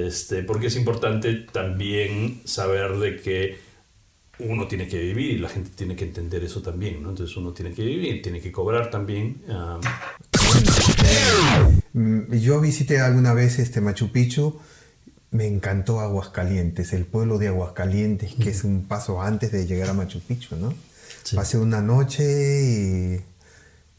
Este, porque es importante también saber de que uno tiene que vivir y la gente tiene que entender eso también, ¿no? Entonces uno tiene que vivir, tiene que cobrar también. ah, Mm, Yo visité alguna vez este Machu Picchu. Me encantó Aguascalientes, el pueblo de Aguascalientes, que es un paso antes de llegar a Machu Picchu, ¿no? Sí. Pasé una noche y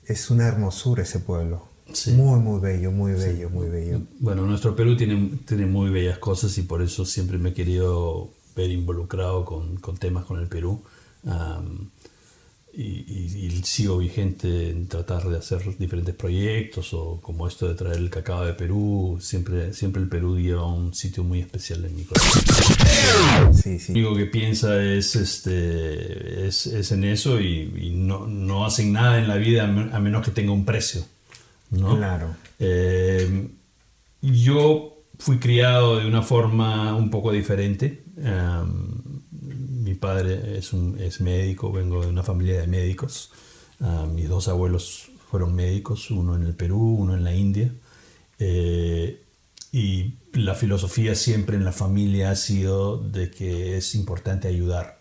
es una hermosura ese pueblo. Sí. Muy, muy bello, muy bello, muy bello. Bueno, nuestro Perú tiene, tiene muy bellas cosas y por eso siempre me he querido ver involucrado con, con temas con el Perú. Am, y, y- y sigo vigente en tratar de hacer diferentes proyectos o como esto de traer el cacao de Perú. Siempre, siempre el Perú lleva un sitio muy especial en mi corazón. Sí, Lo sí. único que piensa es, este, es, es en eso y, y no, no hacen nada en la vida a menos que tenga un precio. ¿No? Claro. Eh, yo fui criado de una forma un poco diferente. Um, mi padre es, un, es médico, vengo de una familia de médicos. Ah, mis dos abuelos fueron médicos, uno en el Perú, uno en la India. Eh, y la filosofía siempre en la familia ha sido de que es importante ayudar.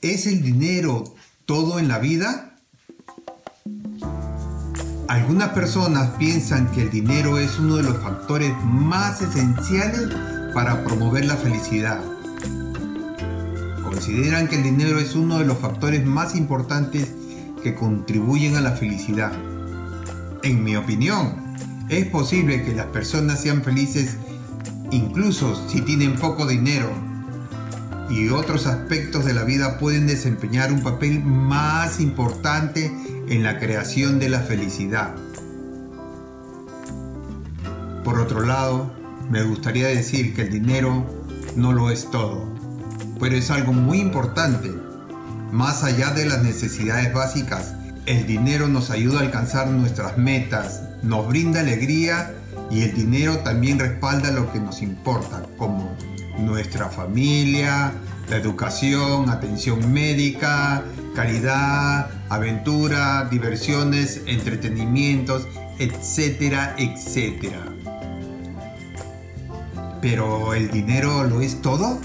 ¿Es el dinero todo en la vida? Algunas personas piensan que el dinero es uno de los factores más esenciales para promover la felicidad. Consideran que el dinero es uno de los factores más importantes que contribuyen a la felicidad. En mi opinión, es posible que las personas sean felices incluso si tienen poco dinero y otros aspectos de la vida pueden desempeñar un papel más importante en la creación de la felicidad. Por otro lado, me gustaría decir que el dinero no lo es todo, pero es algo muy importante. Más allá de las necesidades básicas, el dinero nos ayuda a alcanzar nuestras metas, nos brinda alegría y el dinero también respalda lo que nos importa, como nuestra familia, la educación, atención médica, caridad, aventura, diversiones, entretenimientos, etcétera, etcétera. Pero ¿el dinero lo es todo?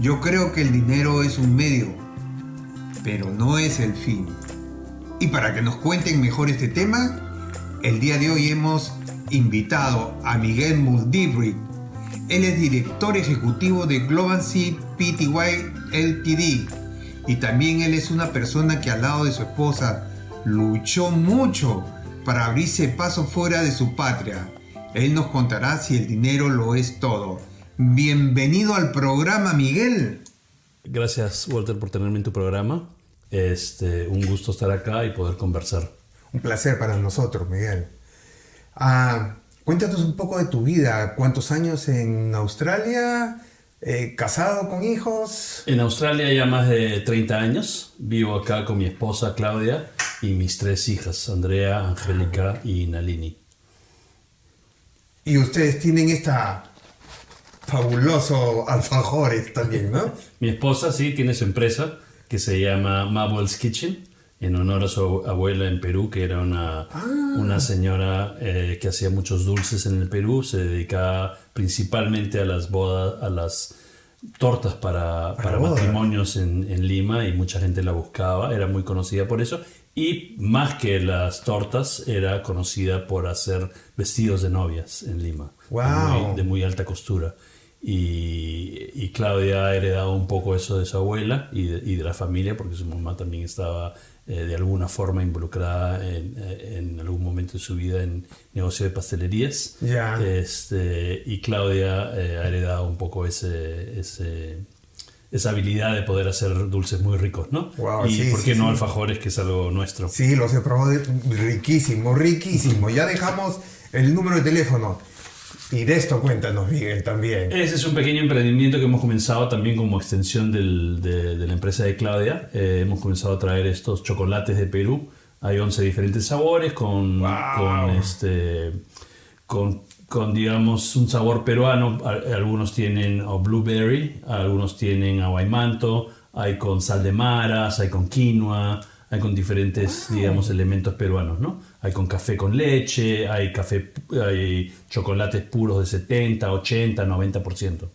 Yo creo que el dinero es un medio, pero no es el fin. Y para que nos cuenten mejor este tema, el día de hoy hemos invitado a Miguel Muldibrick. Él es director ejecutivo de Global Sea Pty Ltd. Y también él es una persona que al lado de su esposa luchó mucho para abrirse paso fuera de su patria. Él nos contará si el dinero lo es todo. Bienvenido al programa, Miguel. Gracias, Walter, por tenerme en tu programa. Este, un gusto estar acá y poder conversar. Un placer para nosotros, Miguel. Ah, cuéntanos un poco de tu vida. ¿Cuántos años en Australia? Eh, ¿Casado con hijos? En Australia ya más de 30 años. Vivo acá con mi esposa Claudia y mis tres hijas, Andrea, Angélica y Nalini. Y ustedes tienen esta fabuloso alfajores también, ¿no? Mi esposa sí tiene su empresa que se llama Mabel's Kitchen en honor a su abuela en Perú, que era una, una señora eh, que hacía muchos dulces en el Perú, se dedicaba principalmente a las bodas, a las tortas para, para boda. matrimonios en, en Lima y mucha gente la buscaba, era muy conocida por eso. Y más que las tortas, era conocida por hacer vestidos de novias en Lima, de Wow. muy- de muy alta costura. Y, y Claudia ha heredado un poco eso de su abuela y de, y de la familia, porque su mamá también estaba eh, de alguna forma involucrada en, eh, en algún momento de su vida en negocio de pastelerías. Ya. Este, y Claudia eh, ha heredado un poco ese, ese, esa habilidad de poder hacer dulces muy ricos, ¿no? Wow, y sí, por qué sí, no sí. alfajores, que es algo nuestro. Sí, los he probado riquísimo, riquísimo. Ya dejamos el número de teléfono. Y de esto cuéntanos, Miguel, también. Ese es un pequeño emprendimiento que hemos comenzado también como extensión del- de, de la empresa de Claudia. Eh, hemos comenzado a traer estos chocolates de Perú. Hay 11 diferentes sabores con, Wow. con, este, con, con, digamos, un sabor peruano. Algunos tienen blueberry, algunos tienen aguaymanto, hay con sal de maras, hay con quinoa, hay con diferentes, digamos, elementos peruanos, ¿no? Hay con café con leche, hay café, hay chocolates puros de 70, 80, 90%.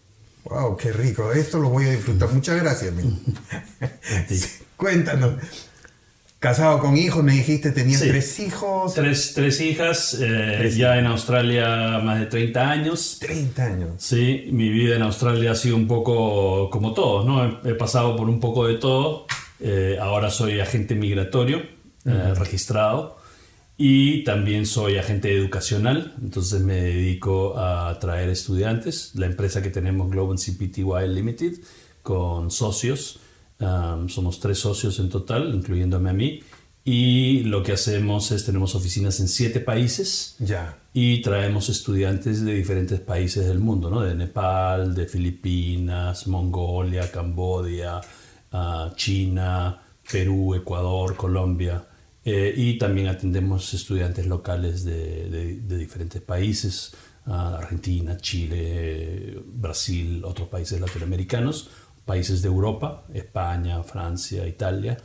Wow, qué rico. Esto lo voy a disfrutar. Muchas gracias. Sí. Cuéntanos. Casado con hijos, me dijiste, tenías Sí. tres hijos. Tres, tres hijas, eh, Tres ya en Australia más de 30 años. 30 años. Sí, mi vida en Australia ha sido un poco como todos, ¿no? He, he pasado por un poco de todo. Eh, ahora soy agente migratorio eh, registrado y también soy agente educacional, entonces me dedico a traer estudiantes. La empresa que tenemos, Global CPTY Limited, con socios, um, somos tres socios en total, incluyéndome a mí, y lo que hacemos es, tenemos oficinas en siete países Ya. y traemos estudiantes de diferentes países del mundo, ¿no? De Nepal, de Filipinas, Mongolia, Camboya, ah, China, Perú, Ecuador, Colombia. Eh, y también atendemos estudiantes locales de, diferentes países, ah, Argentina, Chile, Brasil, otros países latinoamericanos, países de Europa, España, Francia, Italia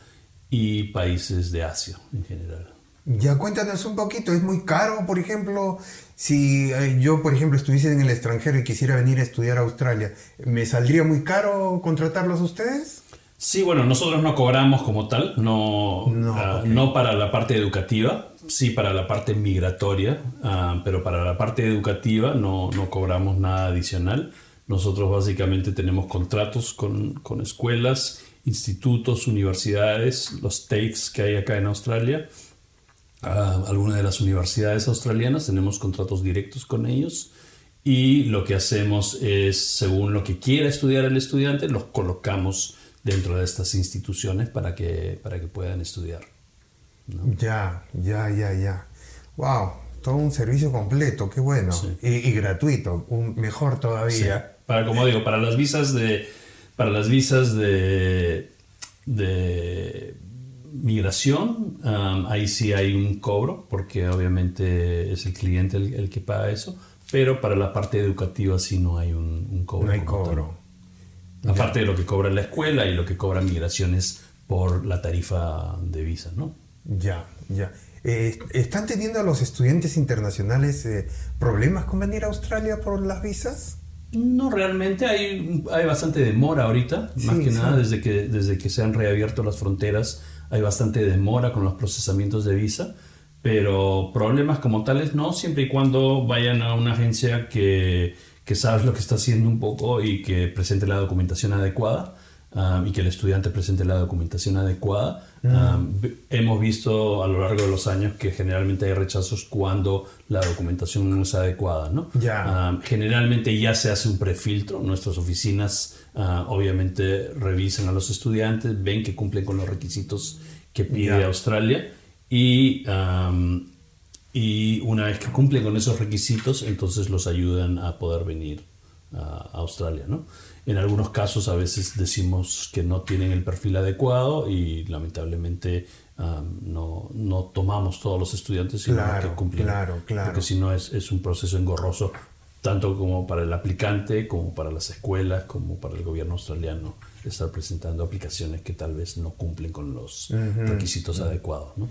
y países de Asia en general. Ya cuéntanos un poquito, ¿es muy caro, por ejemplo, si eh, yo, por ejemplo, estuviese en el extranjero y quisiera venir a estudiar a Australia, ¿me saldría muy caro contratarlos a ustedes? Sí, bueno, nosotros no cobramos como tal, no, No, ah, no para la parte educativa, sí para la parte migratoria, ah, pero para la parte educativa no, no cobramos nada adicional. Nosotros básicamente tenemos contratos con, con escuelas, institutos, universidades, los TAFEs que hay acá en Australia. Ah, algunas de las universidades australianas tenemos contratos directos con ellos y lo que hacemos es, según lo que quiera estudiar el estudiante, los colocamos dentro de estas instituciones para que, para que puedan estudiar. Ya, ya, ya, ya. Wow, todo un servicio completo, qué bueno. Sí. Y, y gratuito, un, mejor todavía. Para, como digo, para las visas de, para las visas de, de migración, um, ahí sí hay un cobro, porque obviamente es el cliente el, el que paga eso, pero para la parte educativa sí no hay un, un cobro. No hay como Aparte de lo que cobra la escuela y lo que cobra migraciones por la tarifa de visa, ¿no? Ya, ya. Eh, ¿Están teniendo los estudiantes internacionales eh, problemas con venir a Australia por las visas? No, realmente hay, hay bastante demora ahorita, más que sí. nada desde que, desde que se han reabierto las fronteras, hay bastante demora con los procesamientos de visa, pero problemas como tales no, siempre y cuando vayan a una agencia que, que sabe lo que está haciendo un poco y que presente la documentación adecuada. um, y que el estudiante presente la documentación adecuada. Um, vi- hemos visto a lo largo de los años que generalmente hay rechazos cuando la documentación no es adecuada, ¿no? Ya. Ah, generalmente ya se hace un prefiltro. Nuestras oficinas ah, obviamente revisan a los estudiantes, ven que cumplen con los requisitos que pide Ya. Australia y, am, y una vez que cumplen con esos requisitos, entonces los ayudan a poder venir a Australia. ¿no? En algunos casos a veces decimos que no tienen el perfil adecuado y lamentablemente am, no, no tomamos todos los estudiantes sino Claro, que cumplen. claro, claro. Porque si no es, es un proceso engorroso tanto como para el aplicante, como para las escuelas, como para el gobierno australiano, estar presentando aplicaciones que tal vez no cumplen con los requisitos adecuados. ¿no?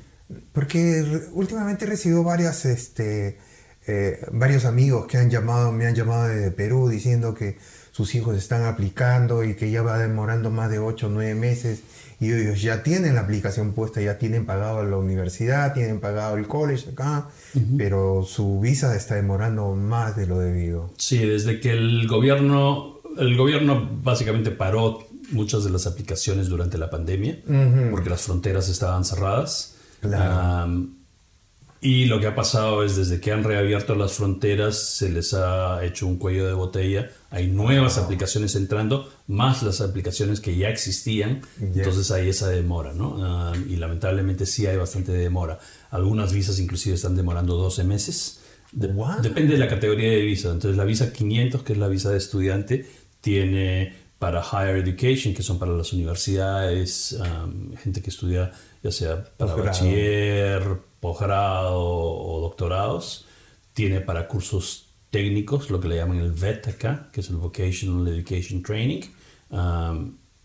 Porque últimamente he recibido varias, este, eh, varios amigos que han llamado, me han llamado de Perú diciendo que sus hijos están aplicando y que ya va demorando más de 8 o 9 meses y ellos ya tienen la aplicación puesta, ya tienen pagado la universidad, tienen pagado el college acá, pero su visa está demorando más de lo debido. Sí, desde que el gobierno, el gobierno básicamente paró muchas de las aplicaciones durante la pandemia, porque las fronteras estaban cerradas. Claro. Am, Y lo que ha pasado es desde que han reabierto las fronteras se les ha hecho un cuello de botella. Hay nuevas aplicaciones entrando, más las aplicaciones que ya existían. Entonces hay esa demora, ¿no? Ah, y lamentablemente sí hay bastante demora. Algunas visas inclusive están demorando 12 meses. Depende de la categoría de visa. Entonces la visa 500, que es la visa de estudiante, tiene para higher education, que son para las universidades, gente que estudia ya sea para bachiller, posgrado o doctorados. Tiene para cursos técnicos, lo que le llaman el VET acá, que es el Vocational Education Training,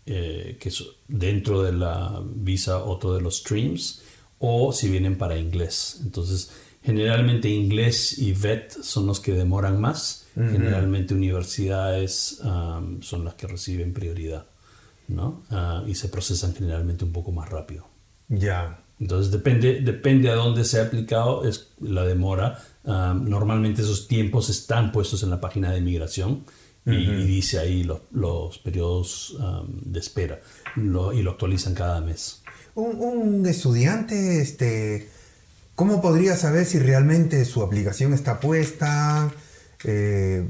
eh, que es dentro de la visa otro de los streams, o si vienen para inglés. Entonces, generalmente inglés y VET son los que demoran más Generalmente universidades son las que reciben prioridad, ¿no? Ah, y se procesan generalmente un poco más rápido. Ya. Entonces depende, depende a dónde se ha aplicado es la demora. normalmente esos tiempos están puestos en la página de migración y, dice ahí los, los periodos de espera y lo actualizan cada mes. Un, un, estudiante, este, ¿cómo podría saber si realmente su aplicación está puesta? Eh,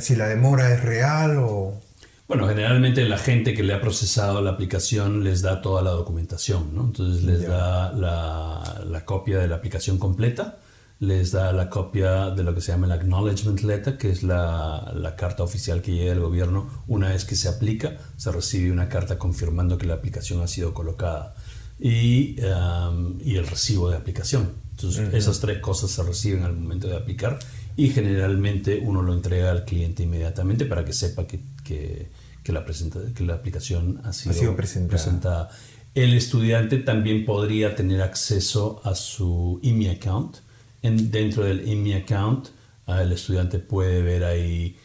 si la demora es real o... Bueno, generalmente la gente que le ha procesado la aplicación les da toda la documentación, ¿no? Entonces les da la, la, copia de la aplicación completa, les da la copia de lo que se llama el Acknowledgement Letter, que es la, la carta oficial que llega al gobierno una vez que se aplica, se recibe una carta confirmando que la aplicación ha sido colocada y, um, y el recibo de aplicación. Entonces esas tres cosas se reciben al momento de aplicar y generalmente uno lo entrega al cliente inmediatamente para que sepa que, que, que la, presenta, que la aplicación ha sido, presentada. El estudiante también podría tener acceso a su IMI account. En, dentro del IMI account, ah, el estudiante puede ver ahí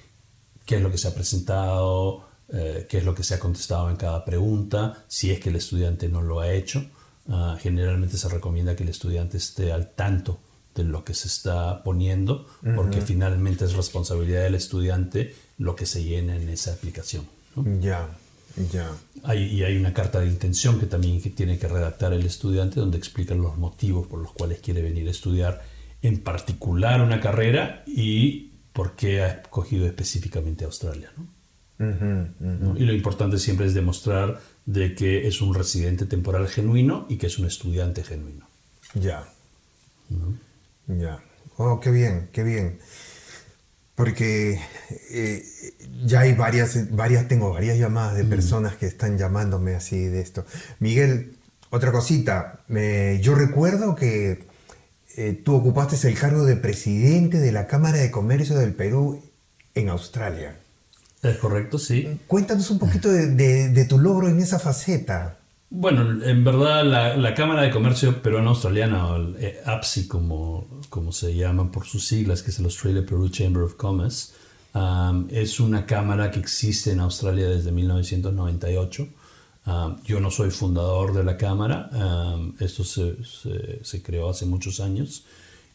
qué es lo que se ha presentado, eh, qué es lo que se ha contestado en cada pregunta, si es que el estudiante no lo ha hecho. Ah, generalmente se recomienda que el estudiante esté al tanto de lo que se está poniendo, porque finalmente es responsabilidad del estudiante lo que se llena en esa aplicación. Ya, ya. Hay, y hay una carta de intención que también tiene que redactar el estudiante donde explica los motivos por los cuales quiere venir a estudiar en particular una carrera y por qué ha escogido específicamente Australia. Y lo importante siempre es demostrar de que es un residente temporal genuino y que es un estudiante genuino. Ya. Ya. Oh, qué bien, qué bien. Porque eh, ya hay varias, varias, tengo varias llamadas de personas que están llamándome así de esto. Miguel, otra cosita. yo recuerdo que eh, tú ocupaste el cargo de presidente de la Cámara de Comercio del Perú en Australia. Es correcto, sí. Cuéntanos un poquito de tu logro en esa faceta. Bueno, en verdad la, Cámara de Comercio Peruano-Australiana, o el eh, APSI como, como se llama por sus siglas, que es el Australia Peru Chamber of Commerce, um, es una cámara que existe en Australia desde 1998. Um, yo no soy fundador de la cámara, um, esto se, se, creó hace muchos años.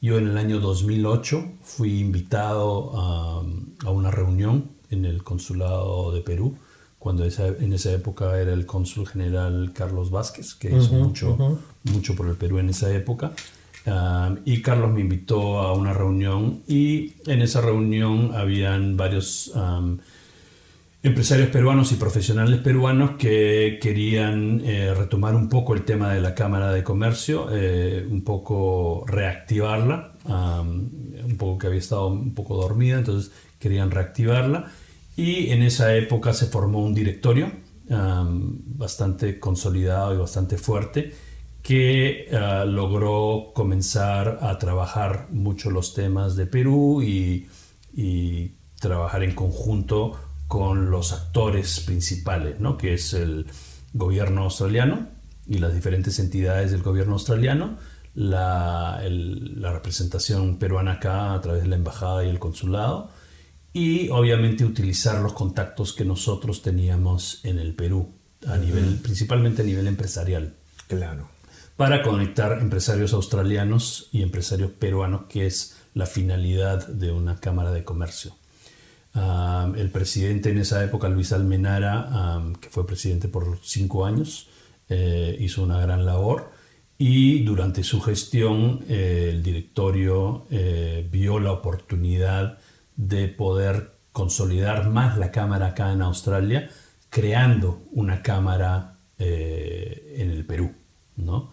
Yo en el año 2008 fui invitado a una reunión en el Consulado de Perú cuando en esa época era el cónsul general Carlos Vázquez, que hizo mucho, mucho por el Perú en esa época. Ah, y Carlos me invitó a una reunión y en esa reunión habían varios empresarios peruanos y profesionales peruanos que querían eh, retomar un poco el tema de la Cámara de Comercio, eh, un poco reactivarla, un poco que había estado un poco dormida, entonces querían reactivarla y en esa época se formó un directorio bastante consolidado y bastante fuerte que ah, logró comenzar a trabajar mucho los temas de Perú y, trabajar en conjunto con los actores principales, ¿no? que es el gobierno australiano y las diferentes entidades del gobierno australiano, la, la representación peruana acá a través de la embajada y el consulado, y obviamente utilizar los contactos que nosotros teníamos en el Perú, a nivel, principalmente a nivel empresarial. Claro. Para conectar empresarios australianos y empresarios peruanos, que es la finalidad de una Cámara de Comercio. el presidente en esa época, Luis Almenara, que fue presidente por cinco años, eh, hizo una gran labor y durante su gestión eh, el directorio eh, vio la oportunidad de poder consolidar más la cámara acá en Australia, creando una cámara eh, en el Perú. ¿no?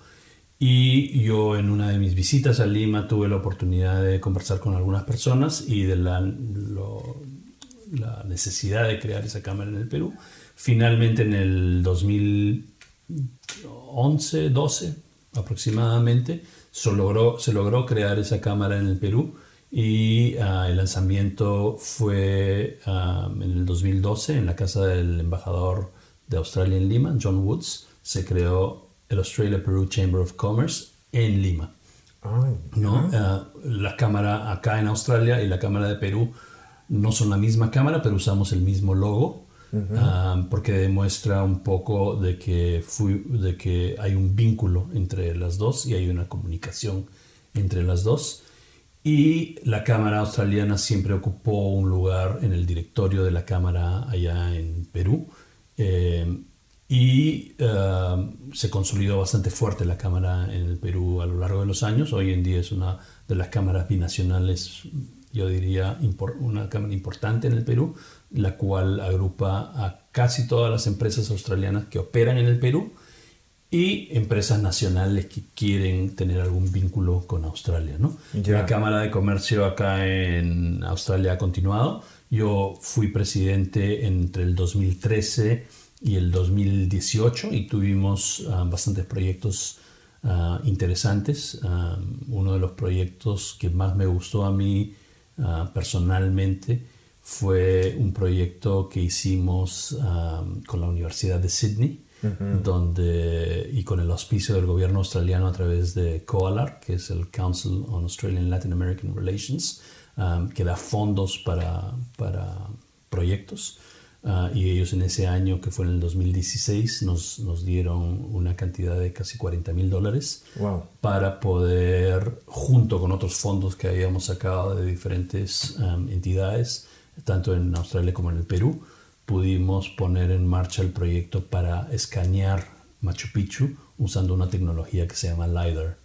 Y yo en una de mis visitas a Lima tuve la oportunidad de conversar con algunas personas y de la, la necesidad de crear esa cámara en el Perú. Finalmente en el 2011, 12 aproximadamente, se logró, se logró crear esa cámara en el Perú y ah, el lanzamiento fue ah, en el 2012 en la casa del embajador de Australia en Lima, John Woods. Se creó el Australia Peru Chamber of Commerce en Lima. ¿no? Ah, la cámara acá en Australia y la cámara de Perú no son la misma cámara, pero usamos el mismo logo. porque demuestra un poco de que, de que hay un vínculo entre las dos y hay una comunicación entre las dos. Y la Cámara Australiana siempre ocupó un lugar en el directorio de la Cámara allá en Perú. Eh, y eh, se consolidó bastante fuerte la Cámara en el Perú a lo largo de los años. Hoy en día es una de las cámaras binacionales, yo diría, una cámara importante en el Perú, la cual agrupa a casi todas las empresas australianas que operan en el Perú y empresas nacionales que quieren tener algún vínculo con Australia. ¿no? La Cámara de Comercio acá en Australia ha continuado. Yo fui presidente entre el 2013 y el 2018 y tuvimos ah, bastantes proyectos ah, interesantes. Ah, uno de los proyectos que más me gustó a mí personalmente fue un proyecto que hicimos con la Universidad de Sydney donde, y con el auspicio del gobierno australiano a través de COALAR, que es el Council on Australian Latin American Relations, um, que da fondos para, para proyectos. Uh, y ellos en ese año, que fue en el 2016, nos, nos dieron una cantidad de casi 40 mil dólares para poder, junto con otros fondos que habíamos sacado de diferentes um, entidades, tanto en Australia como en el Perú, pudimos poner en marcha el proyecto para escanear Machu Picchu usando una tecnología que se llama LiDAR,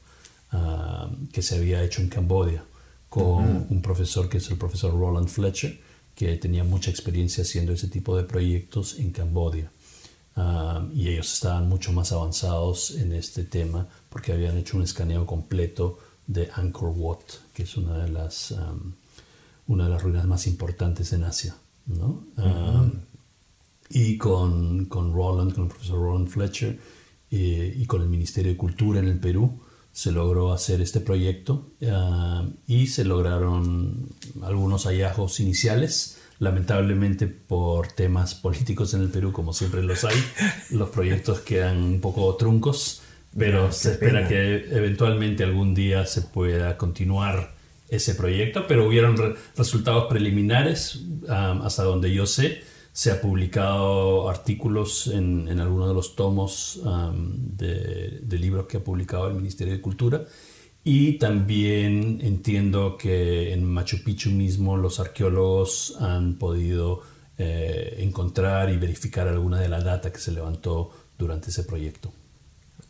ah, que se había hecho en Camboya con un profesor que es el profesor Roland Fletcher, que tenía mucha experiencia haciendo ese tipo de proyectos en Camboya. Ah, y ellos estaban mucho más avanzados en este tema porque habían hecho un escaneo completo de Angkor Wat, que es una de las, una de las ruinas más importantes en Asia. ¿no? Y con, con, Roland, con el profesor Roland Fletcher eh, y con el Ministerio de Cultura en el Perú se logró hacer este proyecto eh, y se lograron algunos hallazgos iniciales. Lamentablemente por temas políticos en el Perú, como siempre los hay, los proyectos quedan un poco truncos, pero se espera que eventualmente algún día se pueda continuar ese proyecto, pero hubieron resultados preliminares eh, hasta donde yo sé se ha publicado artículos en, en algunos de los tomos de, libros que ha publicado el Ministerio de Cultura y también entiendo que en Machu Picchu mismo los arqueólogos han podido eh, encontrar y verificar alguna de la data que se levantó durante ese proyecto.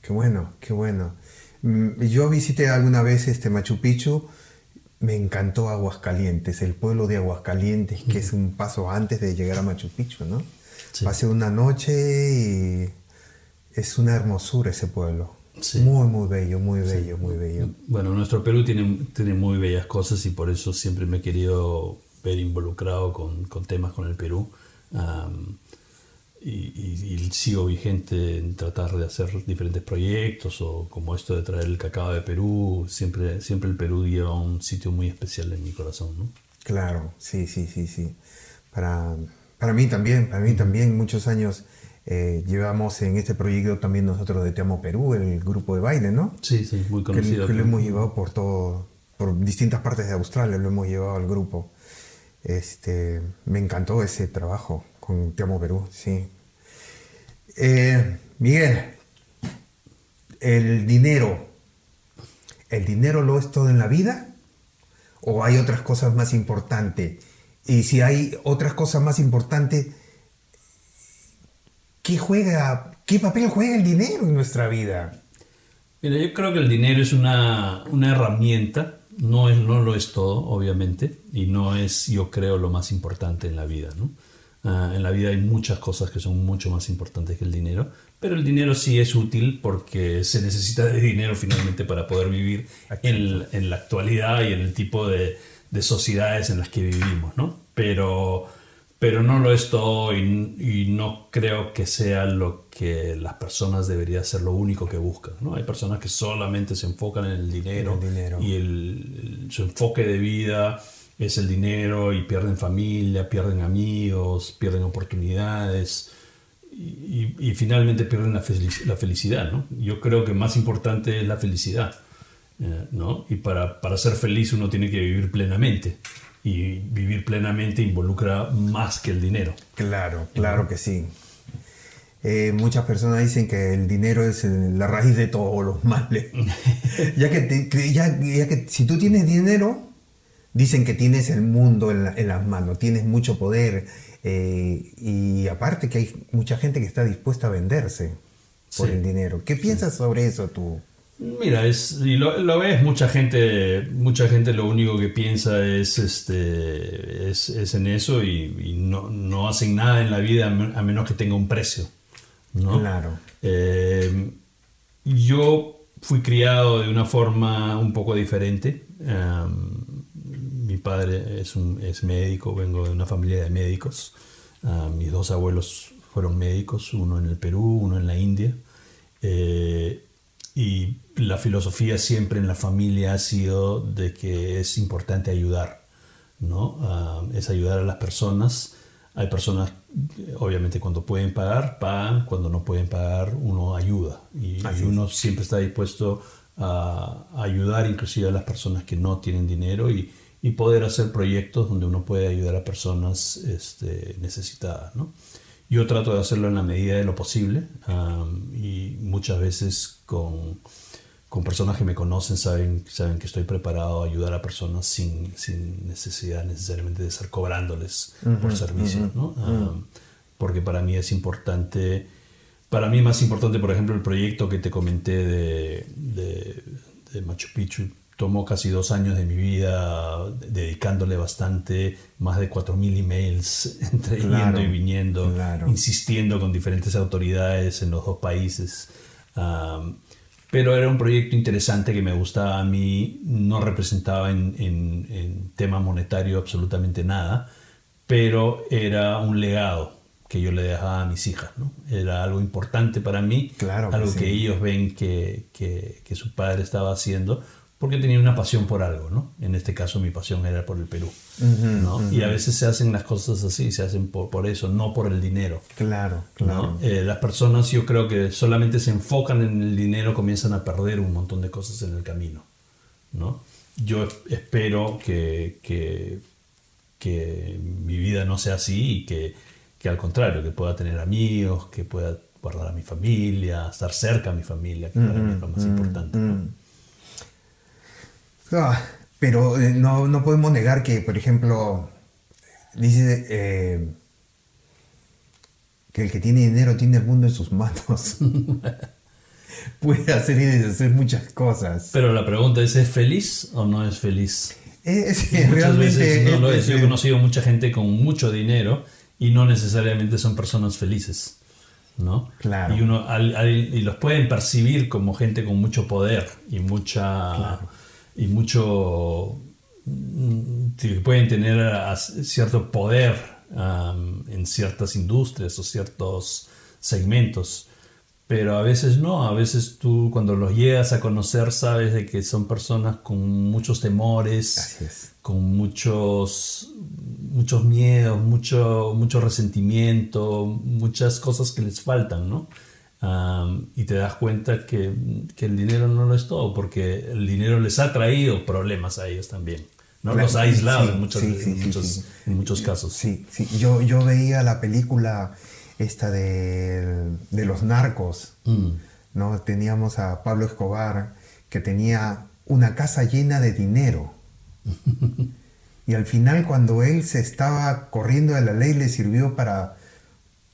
Qué bueno, qué bueno. Mm, yo visité alguna vez este Machu Picchu me encantó Aguascalientes, el pueblo de Aguascalientes, que es un paso antes de llegar a Machu Picchu, ¿no? Pasé una noche y es una hermosura ese pueblo. Muy, muy bello, muy bello, muy bello. Bueno, nuestro Perú tiene, tiene muy bellas cosas y por eso siempre me he querido ver involucrado con, con temas con el Perú y, sigo vigente en tratar de hacer diferentes proyectos o como esto de traer el cacao de Perú, siempre, siempre el Perú lleva un sitio muy especial en mi corazón, ¿no? Claro, sí, sí, sí, sí. Para, para mí también, para mí también muchos años eh, llevamos en este proyecto también nosotros de Te Amo Perú, el grupo de baile, ¿no? Sí, sí, muy conocido. Que, lo hemos llevado por todo, por distintas partes de Australia, lo hemos llevado al grupo. Este, me encantó ese trabajo con Te Amo Perú, sí. Eh, Miguel, el dinero, ¿el dinero lo es todo en la vida? ¿O hay otras cosas más importantes? Y si hay otras cosas más importantes, ¿qué juega, qué papel juega el dinero en nuestra vida? Mira, yo creo que el dinero es una, una herramienta, no, es, no lo es todo, obviamente, y no es, yo creo, lo más importante en la vida. ¿no? Ah, en la vida hay muchas cosas que son mucho más importantes que el dinero, pero el dinero sí es útil porque se necesita de dinero finalmente para poder vivir en, en, la actualidad y en el tipo de, de sociedades en las que vivimos, ¿no? Pero pero no lo es todo y, no creo que sea lo que las personas deberían ser lo único que buscan. ¿no? Hay personas que solamente se enfocan en el dinero, y el, su enfoque de vida es el dinero y pierden familia, pierden amigos, pierden oportunidades y, finalmente pierden la, la, felicidad. ¿no? Yo creo que más importante es la felicidad. Eh, ¿no? Y para, para ser feliz uno tiene que vivir plenamente y vivir plenamente involucra más que el dinero. Claro, claro que sí. Eh, muchas personas dicen que el dinero es la raíz de todos los males. ya, que ya, que si tú tienes dinero, dicen que tienes el mundo en, las manos, tienes mucho poder. Eh, y aparte que hay mucha gente que está dispuesta a venderse por el dinero. ¿Qué piensas sobre eso tú? Mira, es, y lo, ves, mucha gente, mucha gente lo único que piensa es, este, es, en eso y, no, hacen nada en la vida a menos que tenga un precio. ¿no? Claro. Eh, yo fui criado de una forma un poco diferente. Mi padre es, un, es médico, vengo de una familia de médicos. mis dos abuelos fueron médicos, uno en el Perú, uno en la India. Eh, y la filosofía siempre en la familia ha sido de que es importante ayudar, ¿no? Ah, es ayudar a las personas. Hay personas, obviamente, cuando pueden pagar, pagan, cuando no pueden pagar, uno ayuda. Y, uno siempre está dispuesto a ayudar inclusive a las personas que no tienen dinero y, y poder hacer proyectos donde uno puede ayudar a personas este, necesitadas, ¿no? Yo trato de hacerlo en la medida de lo posible y muchas veces con, con, personas que me conocen saben, saben que estoy preparado a ayudar a personas sin, sin necesidad necesariamente de estar cobrándoles por servicio, ¿no? porque para mí es importante, para mí más importante, por ejemplo, el proyecto que te comenté de, de, de Machu Picchu tomó casi dos años de mi vida dedicándole bastante, más de 4.000 emails entre yendo y viniendo, insistiendo con diferentes autoridades en los dos países. pero era un proyecto interesante que me gustaba a mí, no representaba en, en, tema monetario absolutamente nada, pero era un legado que yo le dejaba a mis hijas. ¿no? Era algo importante para mí, algo que ellos ven que, que, que su padre estaba haciendo porque tenía una pasión por algo, ¿no? En este caso mi pasión era por el Perú, ¿no? Y a veces se hacen las cosas así, se hacen por, por eso, no por el dinero. Claro, claro. Eh, las personas yo creo que solamente se enfocan en el dinero, comienzan a perder un montón de cosas en el camino, ¿no? Yo espero que, que, que mi vida no sea así y que, que al contrario, que pueda tener amigos, que pueda guardar a mi familia, estar cerca a mi familia, que para mí es lo más importante, ¿no? Ah, pero eh, no, podemos negar que, por ejemplo, dice eh, que el que tiene dinero tiene el mundo en sus manos. Puede hacer y deshacer muchas cosas. Pero la pregunta es, ¿es feliz o no es feliz? Es, Muchas veces no lo es. Yo he conocido mucha gente con mucho dinero y no necesariamente son personas felices. ¿no? Claro. Y, uno, y los pueden percibir como gente con mucho poder y mucha y mucho mm, pueden tener cierto poder en ciertas industrias o ciertos segmentos pero a veces no, a veces tú cuando los llegas a conocer sabes de que son personas con muchos temores, con muchos, muchos miedos, mucho, mucho resentimiento, muchas cosas que les faltan, ¿no? Y te das cuenta que, que, el dinero no lo es todo, porque el dinero les ha traído problemas a ellos también. ¿no? los ha aislado en, muchos, en, muchos, casos. Sí, sí. Yo, yo veía la película esta de, de los narcos. Mm. ¿no? Teníamos a Pablo Escobar que tenía una casa llena de dinero. y al final cuando él se estaba corriendo de la ley le sirvió para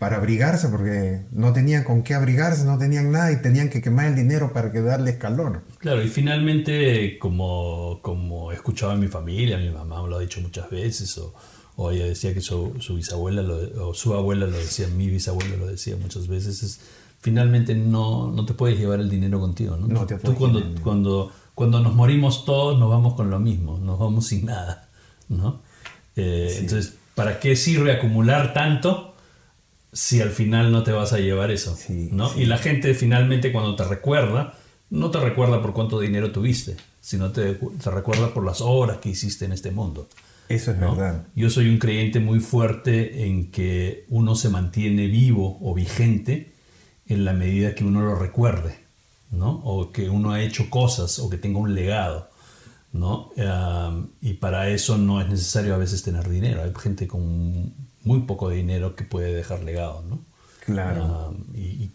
para abrigarse, porque no tenían con qué abrigarse, no tenían nada y tenían que quemar el dinero para que darles calor. Claro, y finalmente, como, como he escuchado a mi familia, mi mamá me lo ha dicho muchas veces, o, o ella decía que su, su bisabuela, lo- o su abuela lo decía, mi bisabuela lo decía muchas veces, es, finalmente no, no te puedes llevar el dinero contigo, ¿no? No te Tú cuando, cuando, cuando nos morimos todos nos vamos con lo mismo, nos vamos sin nada, ¿no? Eh, Entonces, ¿para qué sirve acumular tanto si al final no te vas a llevar eso? Sí, ¿no? sí. Y la gente finalmente cuando te recuerda, no te recuerda por cuánto dinero tuviste, sino te, te recuerda por las horas que hiciste en este mundo. Eso es ¿no? verdad. Yo soy un creyente muy fuerte en que uno se mantiene vivo o vigente en la medida que uno lo recuerde, ¿no? O que uno ha hecho cosas o que tenga un legado, ¿no? Um, y para eso no es necesario a veces tener dinero. Hay gente con muy poco dinero que puede dejar legado, ¿no? Claro. Um, y,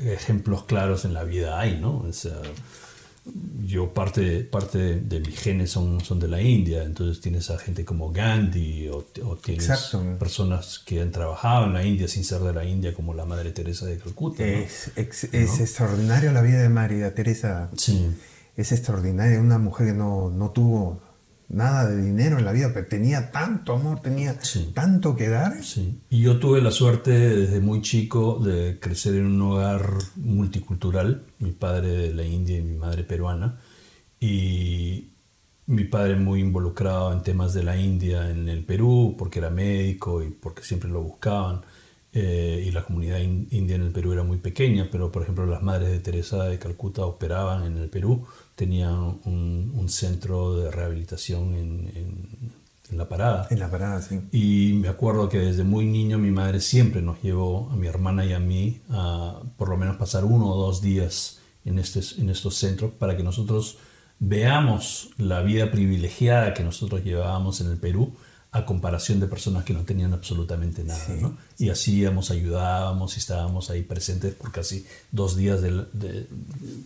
ejemplos claros en la vida hay, ¿no? O sea, yo parte, parte de, de mis genes son, son de la India, entonces tienes a gente como Gandhi o, o tienes Exacto. personas que han trabajado en la India sin ser de la India como la Madre Teresa de Calcuta. ¿no? Es, ex- es extraordinario la vida de María Teresa. Sí, Es extraordinaria. Una mujer que no, no tuvo nada de dinero en la vida, pero tenía tanto amor, tenía Sí. tanto que dar. sí. Y yo tuve la suerte desde muy chico de crecer en un hogar multicultural, mi padre de la India y mi madre peruana, y mi padre muy involucrado en temas de la India en el Perú, porque era médico y porque siempre lo buscaban. Eh, y la comunidad in- india en el Perú era muy pequeña, pero por ejemplo las madres de Teresa de Calcuta operaban en el Perú, tenían un, un centro de rehabilitación en, en- en La Parada. En la parada, sí. Y me acuerdo que desde muy niño mi madre siempre nos llevó a mi hermana y a mí a por lo menos pasar uno o dos días en, estos en estos centros para que nosotros veamos la vida privilegiada que nosotros llevábamos en el Perú a comparación de personas que no tenían absolutamente nada. Sí, ¿no? Y así íbamos, ayudábamos y estábamos ahí presentes por casi dos días del... de-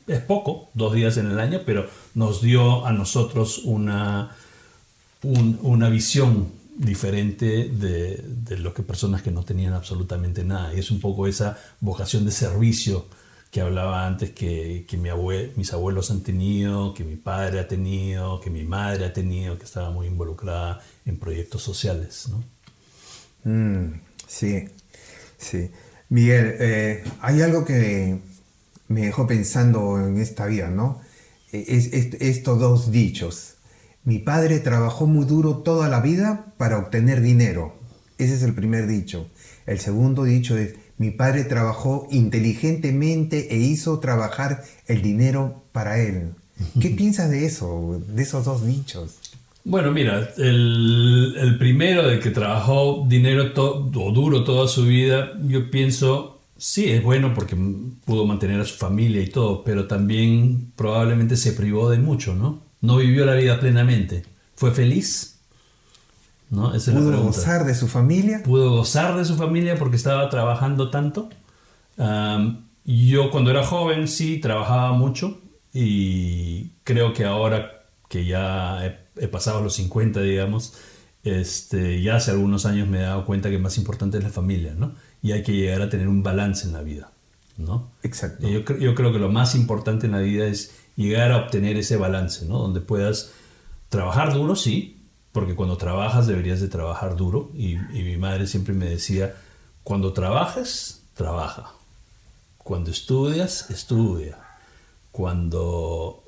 es poco, dos días en el año, pero nos dio a nosotros una un- una visión diferente de, de lo que personas que no tenían absolutamente nada. Y es un poco esa vocación de servicio que hablaba antes que, que mis abuelos han tenido, que mi padre ha tenido, que mi madre ha tenido, que estaba muy involucrada en proyectos sociales. ¿no? Mm, sí, sí. Miguel, eh, hay algo que me dejó pensando en esta vida, ¿no? Es, es- estos dos dichos. Mi padre trabajó muy duro toda la vida para obtener dinero. Ese es el primer dicho. El segundo dicho es, mi padre trabajó inteligentemente e hizo trabajar el dinero para él. ¿Qué piensas de eso, de esos dos dichos? Bueno, mira, el, el primero de que trabajó dinero to- o duro toda su vida, yo pienso, sí, es bueno porque pudo mantener a su familia y todo, pero también probablemente se privó de mucho, ¿no? No vivió la vida plenamente. ¿Fue feliz? ¿No? Esa es la ¿Pudo gozar de su familia? pudo gozar de su familia porque estaba trabajando tanto. Yo cuando era joven sí trabajaba mucho y creo que ahora que ya he, he pasado los 50, digamos, este, ya hace algunos años me he dado cuenta que más importante es la familia, ¿no? Y hay que llegar a tener un balance en la vida, ¿no? Exacto. Yo, yo creo que lo más importante en la vida es llegar a obtener ese balance, ¿no? Donde puedas trabajar duro, sí, porque cuando trabajas deberías de trabajar duro. Y, y mi madre siempre me decía, cuando trabajes, trabaja. Cuando estudias, estudia. Cuando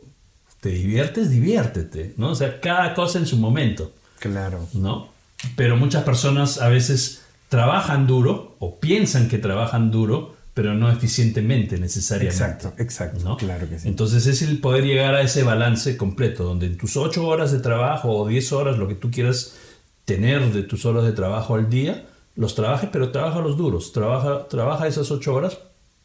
te diviertes, diviértete, ¿no? O sea, cada cosa en su momento. Claro. ¿no? Pero muchas personas a veces trabajan duro o piensan que trabajan duro, pero no eficientemente necesariamente. Exacto, exacto, ¿no? claro que sí. Entonces es el poder llegar a ese balance completo, donde en tus 8 horas de trabajo o 10 horas, lo que tú quieras tener de tus horas de trabajo al día, los trabajes, pero trabaja los duros. Trabaja, trabaja esas 8 horas,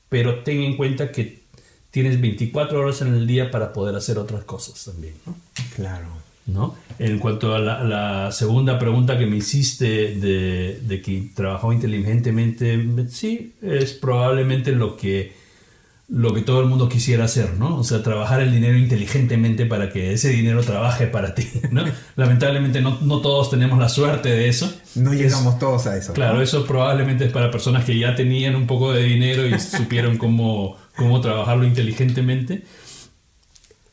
pero ten en cuenta que tienes 24 horas en el día para poder hacer otras cosas también, ¿no? Claro. ¿No? En cuanto a la, la segunda pregunta que me hiciste de, de que trabajó inteligentemente, sí, es probablemente lo que, lo que todo el mundo quisiera hacer, ¿no? O sea, trabajar el dinero inteligentemente para que ese dinero trabaje para ti, ¿no? Lamentablemente no, no todos tenemos la suerte de eso. No llegamos todos a eso. Claro, ¿no? eso probablemente es para personas que ya tenían un poco de dinero y supieron cómo, cómo trabajarlo inteligentemente.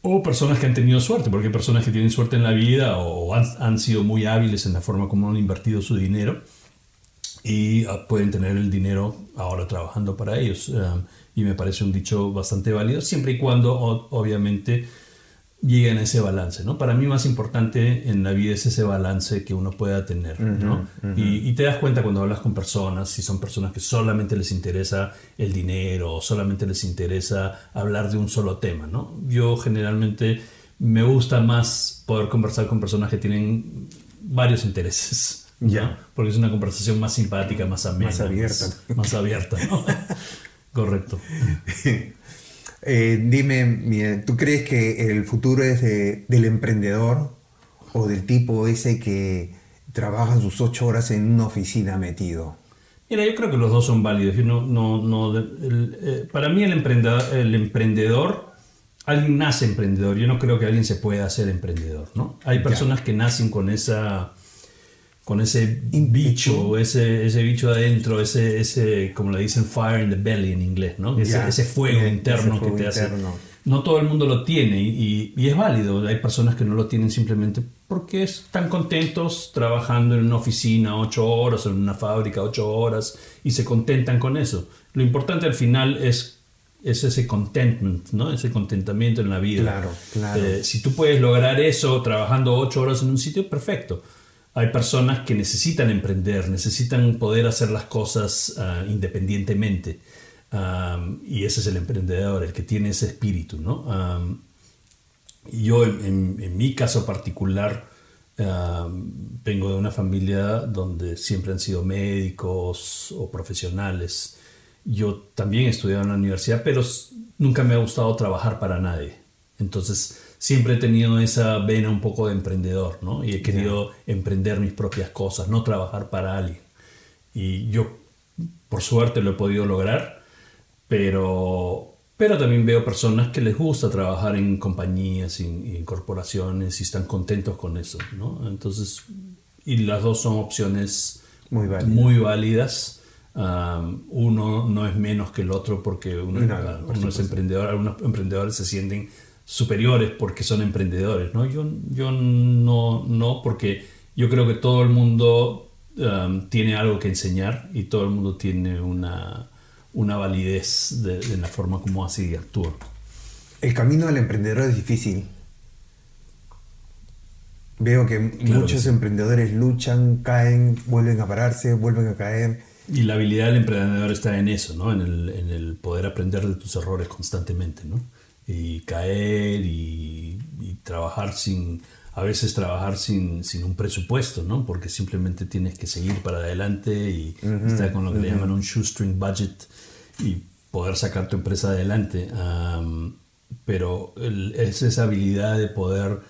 O personas que han tenido suerte, porque hay personas que tienen suerte en la vida o han, han sido muy hábiles en la forma como han invertido su dinero y ah, pueden tener el dinero ahora trabajando para ellos. Um, y me parece un dicho bastante válido, siempre y cuando obviamente lleguen a ese balance. ¿no? Para mí más importante en la vida es ese balance que uno pueda tener. ¿no? y, y te das cuenta cuando hablas con personas, si son personas que solamente les interesa el dinero o solamente les interesa hablar de un solo tema. ¿no? Yo generalmente me gusta más poder conversar con personas que tienen varios intereses. ¿no? Ya. Porque es una conversación más simpática, más amena. Más abierta. Más, más abierta, ¿no? Correcto. Eh, dime, ¿tú crees que el futuro es de- del emprendedor o del tipo ese que trabaja sus ocho horas en una oficina metido? Mira, yo creo que los dos son válidos. Yo no, no, no, el- eh, para mí el emprendedor, el emprendedor, alguien nace emprendedor. Yo no creo que alguien se pueda hacer emprendedor, ¿no? Hay personas que nacen con esa con ese bicho, ese, ese bicho adentro, ese, ese, como le dicen, fire in the belly en inglés, ¿no? Ese, fuego interno fuego que te interno. hace. No todo el mundo lo tiene y, y es válido. Hay personas que no lo tienen simplemente porque están contentos trabajando en una oficina ocho horas, en una fábrica ocho horas y se contentan con eso. Lo importante al final es, es ese contentment, ¿no? Ese contentamiento en la vida. Claro, claro. Eh, si tú puedes lograr eso trabajando ocho horas en un sitio, perfecto. Hay personas que necesitan emprender, necesitan poder hacer las cosas ah, independientemente. Y ese es el emprendedor, el que tiene ese espíritu, ¿no? Yo, en, mi caso particular, vengo de una familia donde siempre han sido médicos o profesionales. Yo también he estudiado en la universidad, pero nunca me ha gustado trabajar para nadie. Entonces, siempre he tenido esa vena un poco de emprendedor, ¿no? Y he querido emprender mis propias cosas, no trabajar para alguien. Y yo, por suerte, lo he podido lograr, pero, pero también veo personas que les gusta trabajar en compañías y en, en corporaciones y están contentos con eso, ¿no? Entonces, y las dos son opciones Muy válidas. muy válidas. Um, uno no es menos que el otro porque uno, No, uno es emprendedor, algunos emprendedores se sienten superiores porque son emprendedores, ¿no? Yo, yo no, no, porque yo creo que todo el mundo um, tiene algo que enseñar y todo el mundo tiene una, una validez de, de la forma como hace y actúa. El camino del emprendedor es difícil. Veo que Claro muchos que sí. emprendedores luchan, caen, vuelven a pararse, vuelven a caer. Y la habilidad del emprendedor está en eso, ¿no? En el, en el poder aprender de tus errores constantemente, ¿no? Y caer y, y trabajar sin, a veces trabajar sin, sin un presupuesto, ¿no? Porque simplemente tienes que seguir para adelante y estar con lo que le llaman un shoestring budget y poder sacar tu empresa adelante. Pero el- es esa habilidad de poder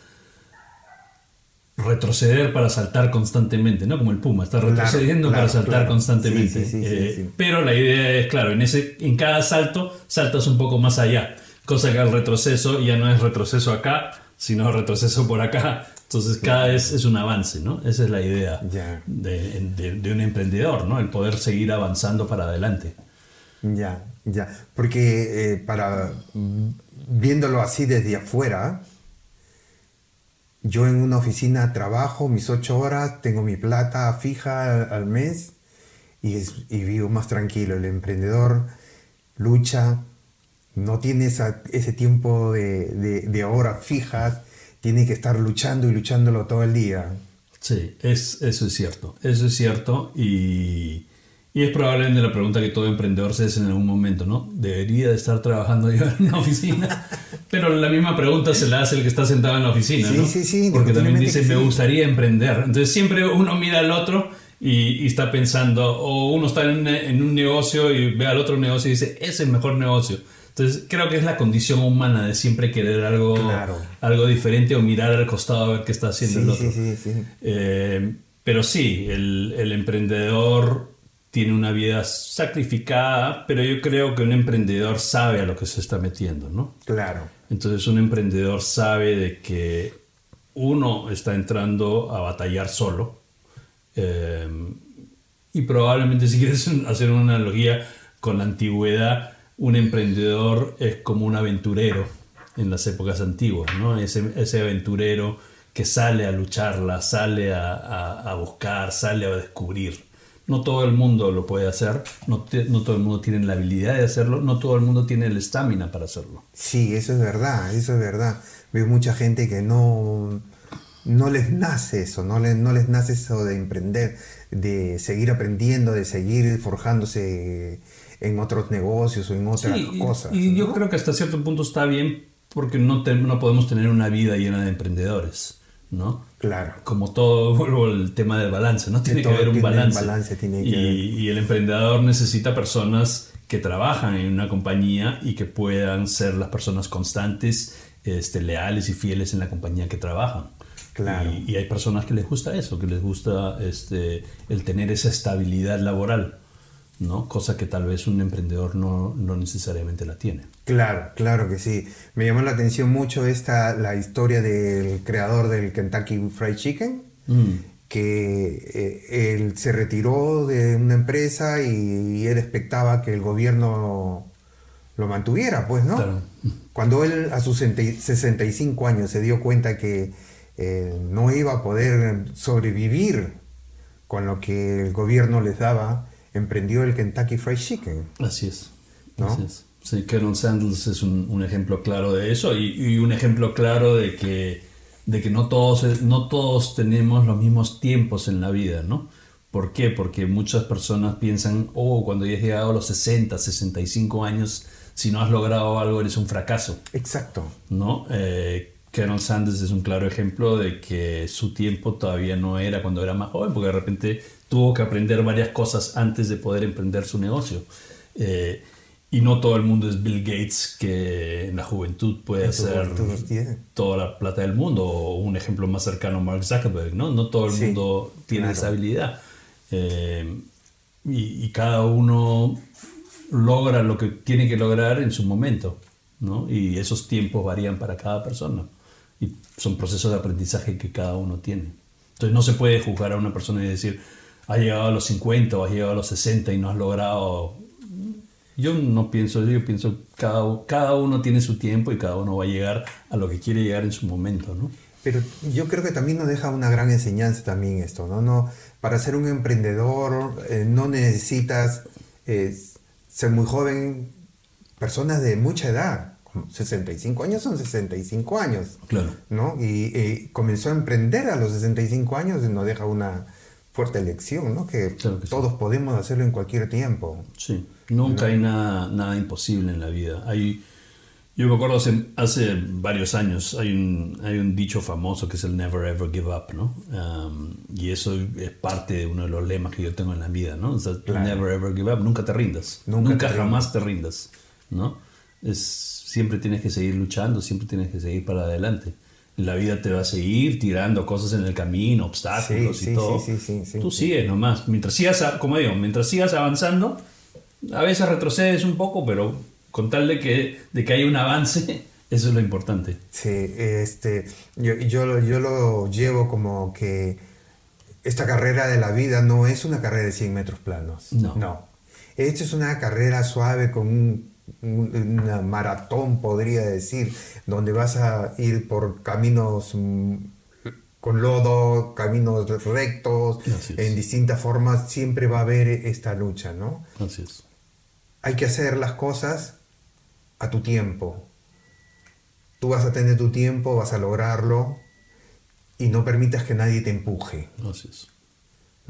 retroceder para saltar constantemente, ¿no? Como el puma, está retrocediendo claro, para saltar claro. constantemente. Sí, sí, sí, sí, Eh. Pero la idea es, claro, en, ese, en cada salto saltas un poco más allá, cosa que el retroceso ya no es retroceso acá, sino retroceso por acá. Entonces cada vez es un avance, ¿no? Esa es la idea Ya. de, de- de un emprendedor, ¿no? El poder seguir avanzando para adelante. Ya, ya. Porque eh, para viéndolo así desde afuera, yo en una oficina trabajo mis ocho horas, tengo mi plata fija al, al mes y, es- y vivo más tranquilo. El emprendedor lucha, no tiene esa- ese tiempo de, de, de horas fijas, tiene que estar luchando y luchándolo todo el día. Sí, es, eso es cierto. Eso es cierto y, y es probablemente la pregunta que todo emprendedor se hace en algún momento, ¿no? ¿Debería de estar trabajando yo en una oficina? Pero la misma pregunta se la hace el que está sentado en la oficina, Sí, ¿no? sí, sí, Porque también dice, me gustaría emprender. Entonces siempre uno mira al otro y, y está pensando, o uno está en, en un negocio y ve al otro negocio y dice, es el mejor negocio. Entonces creo que es la condición humana de siempre querer algo, Claro. algo diferente o mirar al costado a ver qué está haciendo Sí, el otro. sí, sí, sí. Eh, pero sí, el, el emprendedor tiene una vida sacrificada, pero yo creo que un emprendedor sabe a lo que se está metiendo, ¿no? Claro. Entonces un emprendedor sabe de que uno está entrando a batallar solo. eh, y probablemente si quieres hacer una analogía con la antigüedad, un emprendedor es como un aventurero en las épocas antiguas, ¿no? Ese, aventurero que sale a lucharla, sale a, buscar, sale a descubrir. No todo el mundo lo puede hacer, no, no todo el mundo tiene la habilidad de hacerlo, no todo el mundo tiene el estamina para hacerlo. Sí, eso es verdad, eso es verdad. Veo mucha gente que no, no les nace eso, no les, no les nace eso de emprender, de seguir aprendiendo, de seguir forjándose en otros negocios o en otras Sí, y- cosas. Y, yo ¿no? creo que hasta cierto punto está bien porque no, te- no podemos tener una vida llena de emprendedores, ¿no? Claro. Como todo, vuelvo al tema del balance, ¿no? Tiene que haber un balance. balance, tiene que y, haber. y el emprendedor necesita personas que trabajan en una compañía y que puedan ser las personas constantes, este, leales y fieles en la compañía que trabajan. Claro. Y, y hay personas que les gusta eso, que les gusta este, el tener esa estabilidad laboral, ¿no? Cosa que tal vez un emprendedor no, no necesariamente la tiene. Claro, claro que sí. Me llamó la atención mucho esta, la historia del creador del Kentucky Fried Chicken, que eh, él se retiró de una empresa y, él expectaba que el gobierno lo mantuviera, pues, ¿no? Claro. Cuando él a sus 60 65 años se dio cuenta que eh, no iba a poder sobrevivir con lo que el gobierno les daba, emprendió el Kentucky Fried Chicken. Así es. ¿No? Así es. Sí, Colonel Sanders es un, un ejemplo claro de eso y, y un ejemplo claro de que, de que no, todos, no todos tenemos los mismos tiempos en la vida, ¿no? ¿Por qué? Porque muchas personas piensan, oh, cuando ya has llegado a los 60, 65 años, si no has logrado algo eres un fracaso. Exacto. ¿no? Eh, Colonel Sanders es un claro ejemplo de que su tiempo todavía no era cuando era más joven, porque de repente tuvo que aprender varias cosas antes de poder emprender su negocio. Eh, y no todo el mundo es Bill Gates, que en la juventud puede hacer juventud toda la plata del mundo, o un ejemplo más cercano, Mark Zuckerberg, ¿no? No todo el Sí, mundo tiene claro. esa habilidad. Eh, y, y cada uno logra lo que tiene que lograr en su momento, ¿no? Y esos tiempos varían para cada persona. Y son procesos de aprendizaje que cada uno tiene. Entonces no se puede juzgar a una persona y decir, ha llegado a los 50 o has llegado a los 60 y no has logrado... Yo no pienso, yo pienso cada, cada uno tiene su tiempo y cada uno va a llegar a lo que quiere llegar en su momento, ¿no? Pero yo creo que también nos deja una gran enseñanza también esto, ¿no? no para ser un emprendedor eh, no necesitas eh, ser muy joven, personas de mucha edad, 65 años son 65 años, Claro. ¿no? Y comenzó a emprender a los 65 años y nos deja una fuerte lección, ¿no? Que, Claro que sí. todos podemos hacerlo en cualquier tiempo. Sí, nunca hay nada, nada imposible en la vida. Hay, yo me acuerdo hace, hace varios años, hay un, hay un dicho famoso que es el never ever give up, ¿no? Um, y eso es parte de uno de los lemas que yo tengo en la vida, ¿no? O sea, Claro. never ever give up, nunca te rindas, Nunca nunca, te jamás te rindas, ¿no? Es, siempre tienes que seguir luchando, siempre tienes que seguir para adelante. La vida te va a seguir tirando cosas en el camino, obstáculos Sí, y sí, todo. sí, sí, sí, Tú sigues nomás. Mientras sigas, como digo, mientras sigas avanzando, a veces retrocedes un poco, pero con tal de que, de que haya un avance, eso es lo importante. Sí, este, yo, yo, lo- yo lo llevo como que esta carrera de la vida no es una carrera de 100 metros planos. No. Esta es una carrera suave con un- una maratón, podría decir, donde vas a ir por caminos mm, con lodo, caminos rectos, en distintas formas, siempre va a haber esta lucha, ¿no? Así es. hay que hacer las cosas a tu tiempo. Tú vas a tener tu tiempo, vas a lograrlo y no permitas que nadie te empuje, Así es.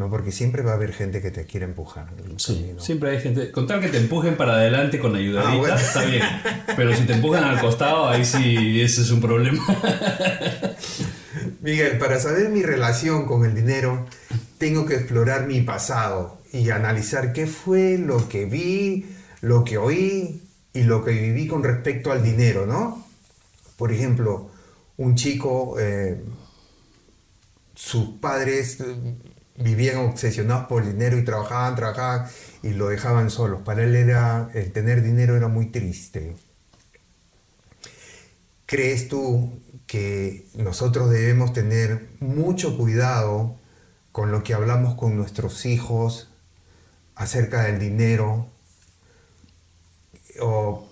¿No? Porque siempre va a haber gente que te quiere empujar. en el Sí, camino. siempre hay gente. Con tal que te empujen para adelante con ayudadita, Ah, bueno. está bien. Pero si te empujan al costado, ahí sí, ese es un problema. Miguel, para saber mi relación con el dinero, tengo que explorar mi pasado y analizar qué fue lo que vi, lo que oí y lo que viví con respecto al dinero, ¿no? Por ejemplo, un chico, eh, sus padres eh, vivían obsesionados por el dinero y trabajaban, trabajaban y lo dejaban solos. Para él era, el tener dinero era muy triste. ¿Crees tú que nosotros debemos tener mucho cuidado con lo que hablamos con nuestros hijos acerca del dinero? ¿O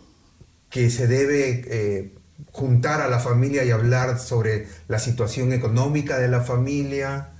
que se debe eh, juntar a la familia y hablar sobre la situación económica de la familia?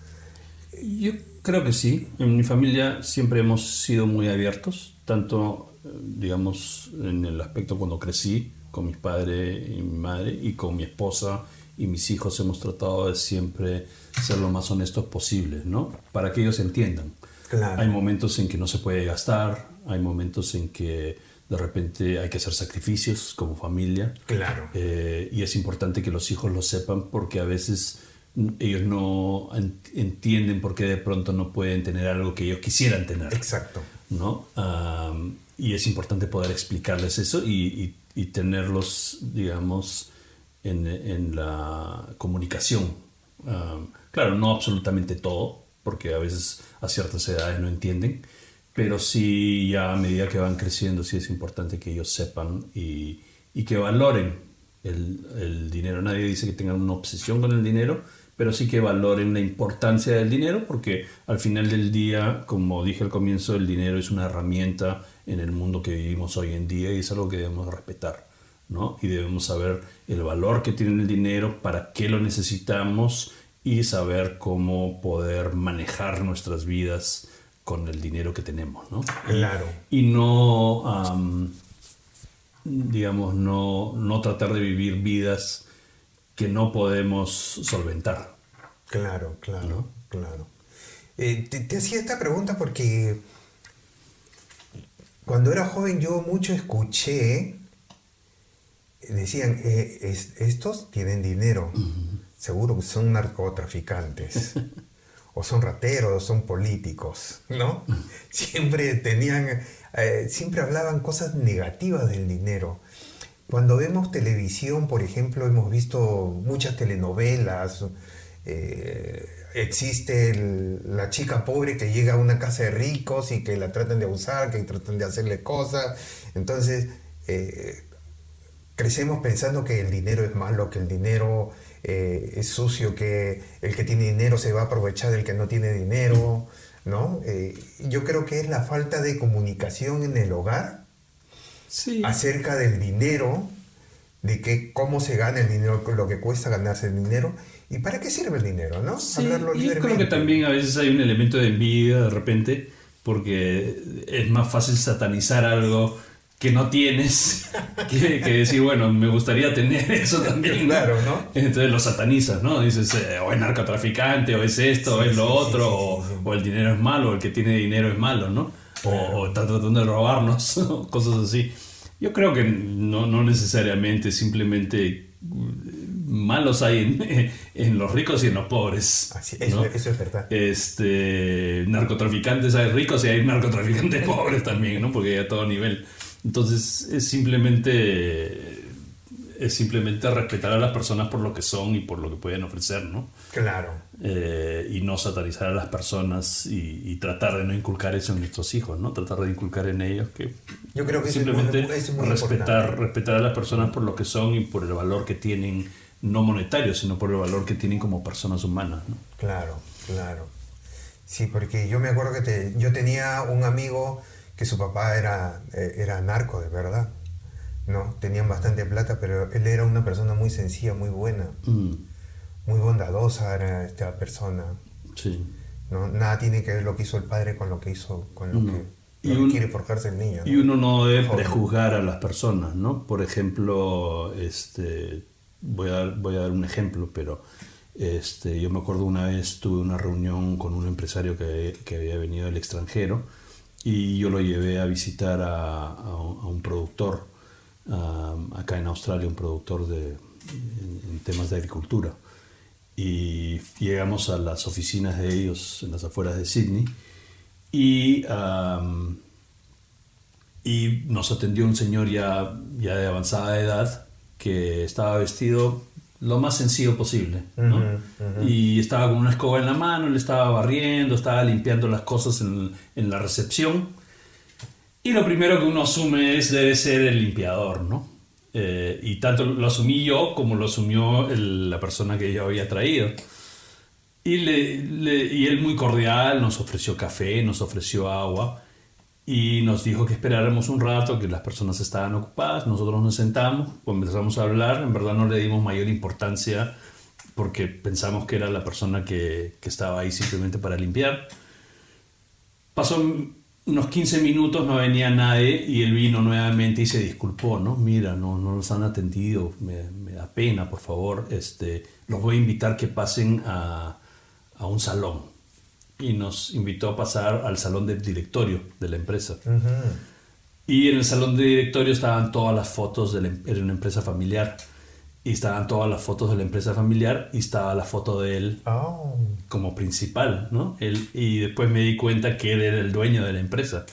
Yo creo que sí. En mi familia siempre hemos sido muy abiertos, tanto, eh, digamos, en el aspecto cuando crecí con mis padres y mi madre y con mi esposa y mis hijos hemos tratado de siempre ser lo más honestos posible, ¿no? Para que ellos entiendan. Claro. Hay momentos en que no se puede gastar, hay momentos en que de repente hay que hacer sacrificios como familia. Claro. Eh, y es importante que los hijos lo sepan porque a veces ellos no entienden por qué de pronto no pueden tener algo que ellos quisieran tener. Exacto. ¿no? y es importante poder explicarles eso y, y, tenerlos, digamos, en, en la comunicación. claro, no absolutamente todo, porque a veces a ciertas edades no entienden, pero sí ya a medida que van creciendo, sí es importante que ellos sepan y, y que valoren el, el, dinero. Nadie dice que tengan una obsesión con el dinero, pero sí que valoren la importancia del dinero, porque al final del día, como dije al comienzo, el dinero es una herramienta en el mundo que vivimos hoy en día y es algo que debemos respetar, ¿no? Y debemos saber el valor que tiene el dinero, para qué lo necesitamos y saber cómo poder manejar nuestras vidas con el dinero que tenemos, ¿no? Claro. Y no, um, digamos, no, no tratar de vivir vidas que no podemos solventar. Claro, claro, claro. Eh, te, hacía esta pregunta porque cuando era joven yo mucho escuché, decían, eh, estos tienen dinero, seguro que son narcotraficantes, o son rateros, o son políticos, ¿no? Siempre tenían, eh, siempre hablaban cosas negativas del dinero. Cuando vemos televisión, por ejemplo, hemos visto muchas telenovelas. Eh, existe la chica pobre que llega a una casa de ricos y que la tratan de abusar, que tratan de hacerle cosas. Entonces, eh, crecemos pensando que el dinero es malo, que el dinero eh, es sucio, que el que tiene dinero se va a aprovechar del que no tiene dinero. ¿no? yo creo que es la falta de comunicación en el hogar acerca del dinero, de que cómo se gana el dinero, lo que cuesta ganarse el dinero y para qué sirve el dinero, ¿no? Sí, y creo que también a veces hay un elemento de envidia de repente, porque es más fácil satanizar algo que no tienes que, decir, bueno, me gustaría tener eso también. Claro, ¿no? Entonces lo satanizas, ¿no? Dices, eh, o es narcotraficante, o es esto, o es lo otro, o, o, el dinero es malo, o el que tiene dinero es malo, ¿no? O, está tratando de robarnos, cosas así. Yo creo que no, no necesariamente, simplemente mm, malos hay en, en, los ricos y en los pobres. Así, eso, eso, es verdad. Este, narcotraficantes hay ricos y hay narcotraficantes pobres también, ¿no? Porque hay a todo nivel. Entonces es simplemente es simplemente respetar a las personas por lo que son y por lo que pueden ofrecer, ¿no? Claro. Eh, y no satanizar a las personas y, tratar de no inculcar eso en nuestros hijos, ¿no? Tratar de inculcar en ellos que, Yo creo que simplemente es muy, respetar, respetar a las personas por lo que son y por el valor que tienen, no monetario, sino por el valor que tienen como personas humanas, ¿no? Claro, claro. Sí, porque yo me acuerdo que te, yo tenía un amigo que su papá era, eh, era narco, de verdad. ¿No? Tenían bastante plata, pero él era una persona muy sencilla, muy buena. Mm. Muy bondadosa era esta persona. Sí. ¿no? Nada tiene que ver lo que hizo el padre con lo que hizo, con lo que, y quiere forjarse el niño. Y uno no debe prejuzgar a las personas, ¿no? Por ejemplo, este, voy, a dar, voy a dar un ejemplo, pero este, yo me acuerdo una vez tuve una reunión con un empresario que, que había venido del extranjero y yo lo llevé a visitar a, a un productor acá en Australia, un productor de, en, temas de agricultura. Y llegamos a las oficinas de ellos en las afueras de Sydney y, y nos atendió un señor ya, ya de avanzada edad que estaba vestido lo más sencillo posible. ¿no? y estaba con una escoba en la mano, él estaba barriendo, estaba limpiando las cosas en, en la recepción. Y lo primero que uno asume es debe ser el limpiador, ¿no? Eh, y tanto lo asumí yo como lo asumió la persona que yo había traído. Y él muy cordial nos ofreció café, nos ofreció agua y nos dijo que esperáramos un rato, que las personas estaban ocupadas, nosotros nos sentamos, comenzamos a hablar, en verdad no le dimos mayor importancia porque pensamos que era la persona que, que estaba ahí simplemente para limpiar. Pasó unos 15 minutos, no venía nadie y él vino nuevamente y se disculpó, ¿no? Mira, no, no nos han atendido, me, me da pena, por favor, este, los voy a invitar que pasen a, a un salón. Y nos invitó a pasar al salón del directorio de la empresa. Y en el salón de directorio estaban todas las fotos de la, em- era una empresa familiar. Y estaban todas las fotos de la empresa familiar y estaba la foto de él Oh. como principal, ¿no? Él, y después me di cuenta que él era el dueño de la empresa.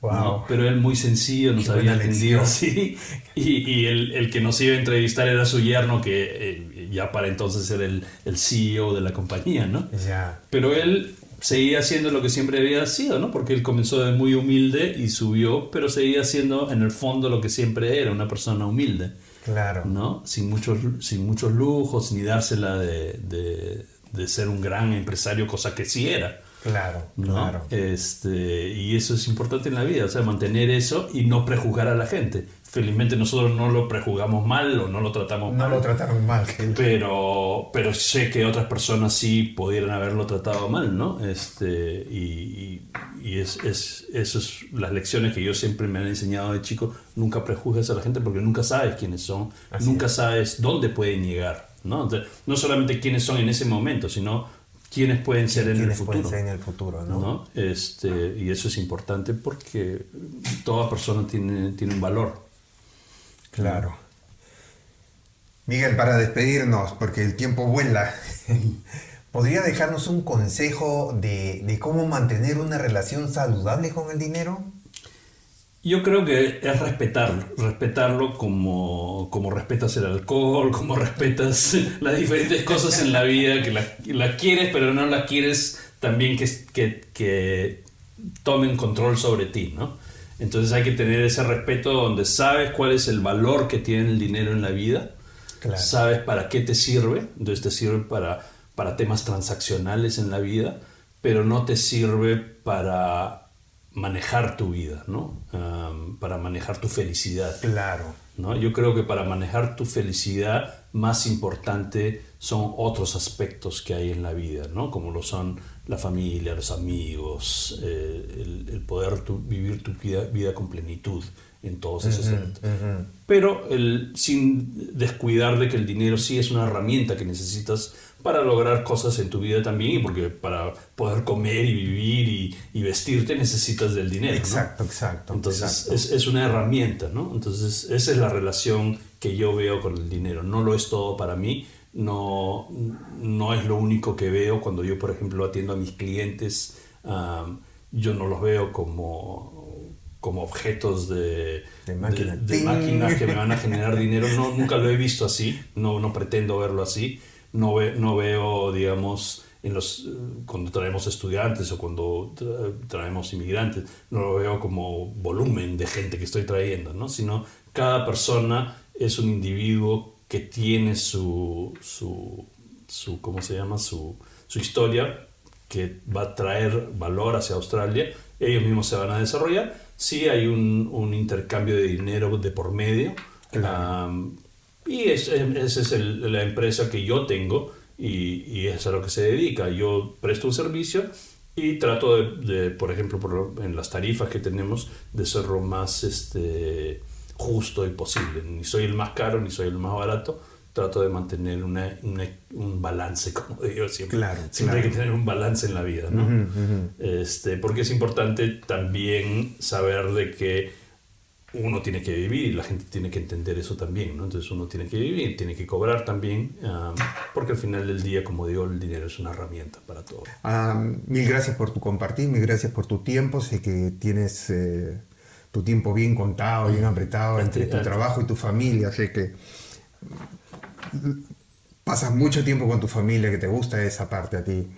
Wow. ¿no? Pero él muy sencillo, nos Qué había lección. así. Y, y el, el que nos iba a entrevistar era su yerno, que eh, ya para entonces era el, el CEO de la compañía, ¿no? Ya. Pero él seguía haciendo lo que siempre había sido, ¿no? Porque él comenzó de muy humilde y subió, pero seguía siendo en el fondo lo que siempre era, una persona humilde. Claro. ¿no? Sin muchos, sin muchos lujos, ni dársela de, de- de ser un gran empresario, cosa que sí era. Claro. ¿no? Claro. Este, y eso es importante en la vida, o sea, mantener eso y no prejuzgar a la gente. Felizmente nosotros no lo prejuzgamos mal o no lo tratamos No mal. lo trataron mal. pero, pero sé que otras personas sí pudieran haberlo tratado mal, ¿no? Este, y y- y es, es, eso es las lecciones que yo siempre me han enseñado de chico. Nunca prejuzgues a la gente porque nunca sabes quiénes son, Así nunca es. sabes dónde pueden llegar, ¿no? Entonces, no solamente quiénes son en ese momento, sino quiénes pueden ser en el ¿Quiénes futuro. pueden ser en el futuro, no? ¿no? Este, y eso es importante porque toda persona tiene, tiene un valor. Claro. Miguel, para despedirnos, porque el tiempo vuela, ¿podría dejarnos un consejo de, de cómo mantener una relación saludable con el dinero? Yo creo que es respetarlo, respetarlo como, como respetas el alcohol, como respetas las diferentes cosas en la vida, que las las quieres pero no las quieres también que, que, que tomen control sobre ti, ¿no? Entonces hay que tener ese respeto donde sabes cuál es el valor que tiene el dinero en la vida, Claro. sabes para qué te sirve, entonces te sirve para, para temas transaccionales en la vida, pero no te sirve para manejar tu vida, ¿no? Para manejar tu felicidad. Claro. ¿no? Yo creo que para manejar tu felicidad más importante son otros aspectos que hay en la vida, ¿no? como lo son la familia, los amigos, eh, el, el poder tu- vivir tu vida, vida con plenitud en todos esos ámbitos. Pero el, sin descuidar de que el dinero sí es una herramienta que necesitas para lograr cosas en tu vida también, y porque para poder comer y vivir y, y vestirte necesitas del dinero. ¿no? Exacto, exacto. Entonces exacto. es, es una herramienta, ¿no? Entonces esa es la relación que yo veo con el dinero. No lo es todo para mí, no, no es lo único que veo cuando yo, por ejemplo, atiendo a mis clientes. yo no los veo como, como objetos de, De máquina. de- máquinas que me van a generar dinero. No, nunca lo he visto así, no, no pretendo verlo así. No, ve- no veo, digamos, en los, cuando traemos estudiantes o cuando tra- traemos inmigrantes, no lo veo como volumen de gente que estoy trayendo, ¿no? sino cada persona es un individuo que tiene su, su, su ¿cómo se llama? Su, su historia que va a traer valor hacia Australia, ellos mismos se van a desarrollar. Sí hay un, un intercambio de dinero de por medio. Am, y es- esa es el- la empresa que yo tengo y, y es a lo que se dedica. Yo presto un servicio y trato de, de, por ejemplo, por en las tarifas que tenemos, de ser lo más este, justo y posible. Ni soy el más caro ni soy el más barato. Trato de mantener una- una- un balance, como digo siempre. Claro, siempre hay claro. que tener un balance en la vida, ¿no? este, porque es importante también saber de que uno tiene que vivir y la gente tiene que entender eso también, ¿no? Entonces uno tiene que vivir, tiene que cobrar también, ah, porque al final del día, como digo, el dinero es una herramienta para todo. Ah, mil gracias por tu compartir, mil gracias por tu tiempo. Sé que tienes eh, tu tiempo bien contado, bien apretado entre tu trabajo y tu familia. Sé que pasas mucho tiempo con tu familia, que te gusta esa parte a ti.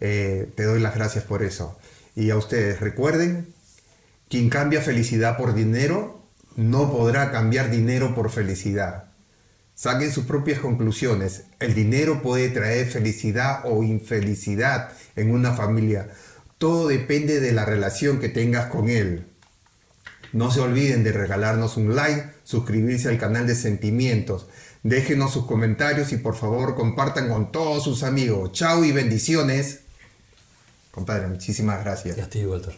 Eh, te doy las gracias por eso. Y a ustedes, recuerden, quien cambia felicidad por dinero, no podrá cambiar dinero por felicidad. Saquen sus propias conclusiones. El dinero puede traer felicidad o infelicidad en una familia. Todo depende de la relación que tengas con él. No se olviden de regalarnos un like, suscribirse al canal de Sentimientos. Déjenos sus comentarios y por favor compartan con todos sus amigos. Chao y bendiciones. Compadre, muchísimas gracias. Y a ti, Walter.